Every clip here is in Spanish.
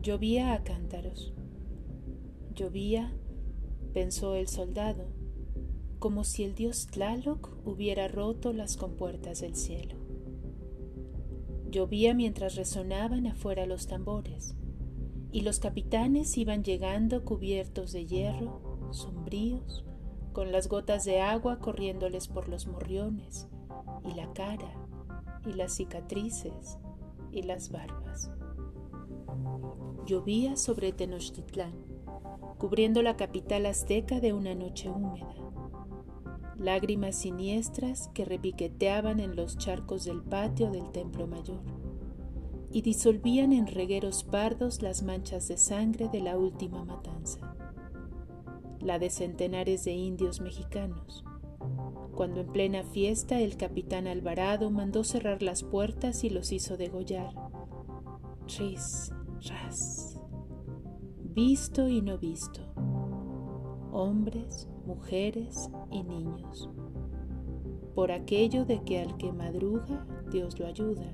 Llovía a cántaros. Llovía, pensó el soldado, como si el dios Tlaloc hubiera roto las compuertas del cielo. Llovía mientras resonaban afuera los tambores, y los capitanes iban llegando cubiertos de hierro, sombríos, con las gotas de agua corriéndoles por los morriones, y la cara, y las cicatrices, y las barbas. Llovía sobre Tenochtitlán, cubriendo la capital azteca de una noche húmeda. Lágrimas siniestras que repiqueteaban en los charcos del patio del templo mayor y disolvían en regueros pardos las manchas de sangre de la última matanza, la de centenares de indios mexicanos, cuando en plena fiesta el capitán Alvarado mandó cerrar las puertas y los hizo degollar. Tris, ras. Visto y no visto. Hombres, mujeres y niños. Por aquello de que al que madruga, Dios lo ayuda.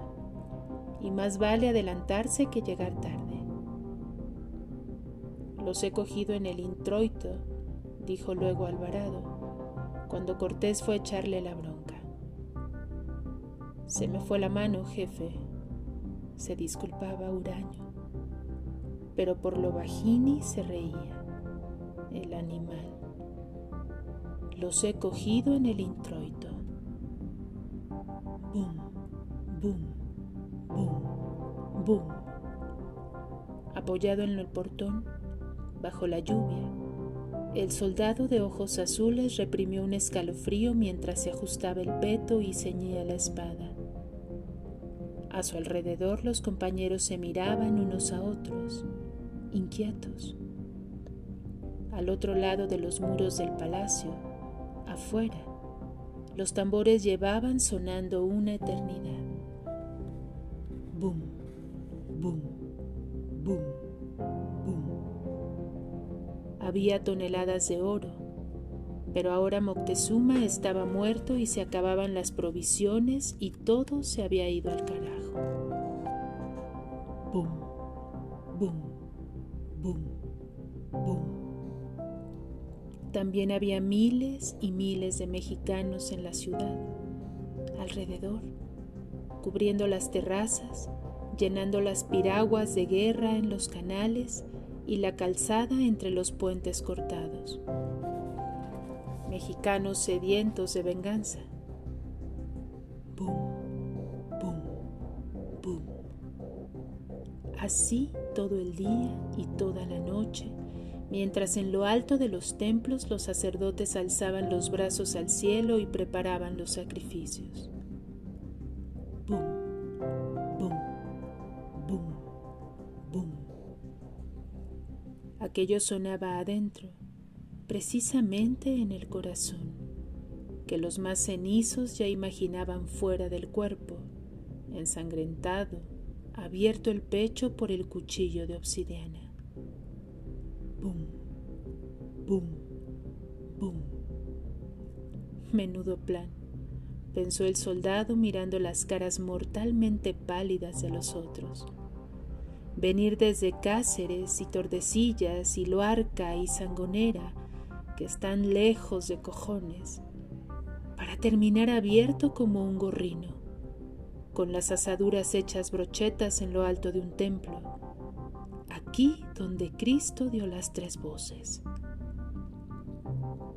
Y más vale adelantarse que llegar tarde. Los he cogido en el introito, dijo luego Alvarado, cuando Cortés fue a echarle la bronca. Se me fue la mano, jefe, se disculpaba Uraño pero por lo bajini se reía el animal. Los he cogido en el introito. Bum, bum, bum, bum. Apoyado en el portón, bajo la lluvia, el soldado de ojos azules reprimió un escalofrío mientras se ajustaba el peto y ceñía la espada. A su alrededor los compañeros se miraban unos a otros inquietos. Al otro lado de los muros del palacio, afuera, los tambores llevaban sonando una eternidad. Boom, boom, boom, boom. Había toneladas de oro, pero ahora Moctezuma estaba muerto y se acababan las provisiones y todo se había ido al carajo. Boom, boom También había miles y miles de mexicanos en la ciudad, alrededor, cubriendo las terrazas, llenando las piraguas de guerra en los canales y la calzada entre los puentes cortados. Mexicanos sedientos de venganza. Así todo el día y toda la noche, mientras en lo alto de los templos los sacerdotes alzaban los brazos al cielo y preparaban los sacrificios. Bum, bum, bum, bum. Aquello sonaba adentro, precisamente en el corazón, que los más cenizos ya imaginaban fuera del cuerpo, ensangrentado, abierto el pecho por el cuchillo de obsidiana. Bum, bum, bum. Menudo plan, pensó el soldado mirando las caras mortalmente pálidas de los otros. Venir desde Cáceres y Tordesillas y Loarca y Sangonera, que están lejos de cojones, para terminar abierto como un gorrino con las asaduras hechas brochetas en lo alto de un templo, aquí donde Cristo dio las tres voces.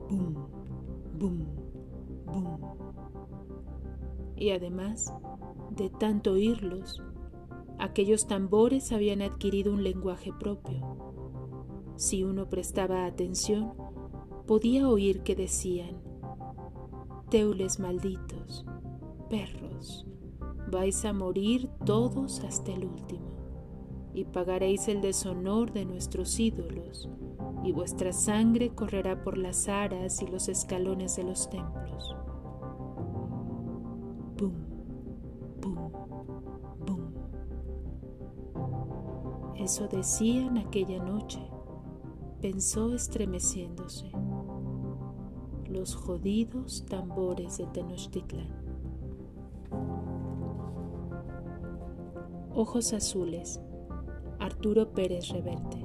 Bum, bum, bum. Y además, de tanto oírlos, aquellos tambores habían adquirido un lenguaje propio. Si uno prestaba atención, podía oír que decían, Teules malditos, perros, vais a morir todos hasta el último, y pagaréis el deshonor de nuestros ídolos, y vuestra sangre correrá por las aras y los escalones de los templos. Bum, bum, bum. Eso decían aquella noche, pensó estremeciéndose. Los jodidos tambores de Tenochtitlán. Ojos azules, Arturo Pérez Reverte.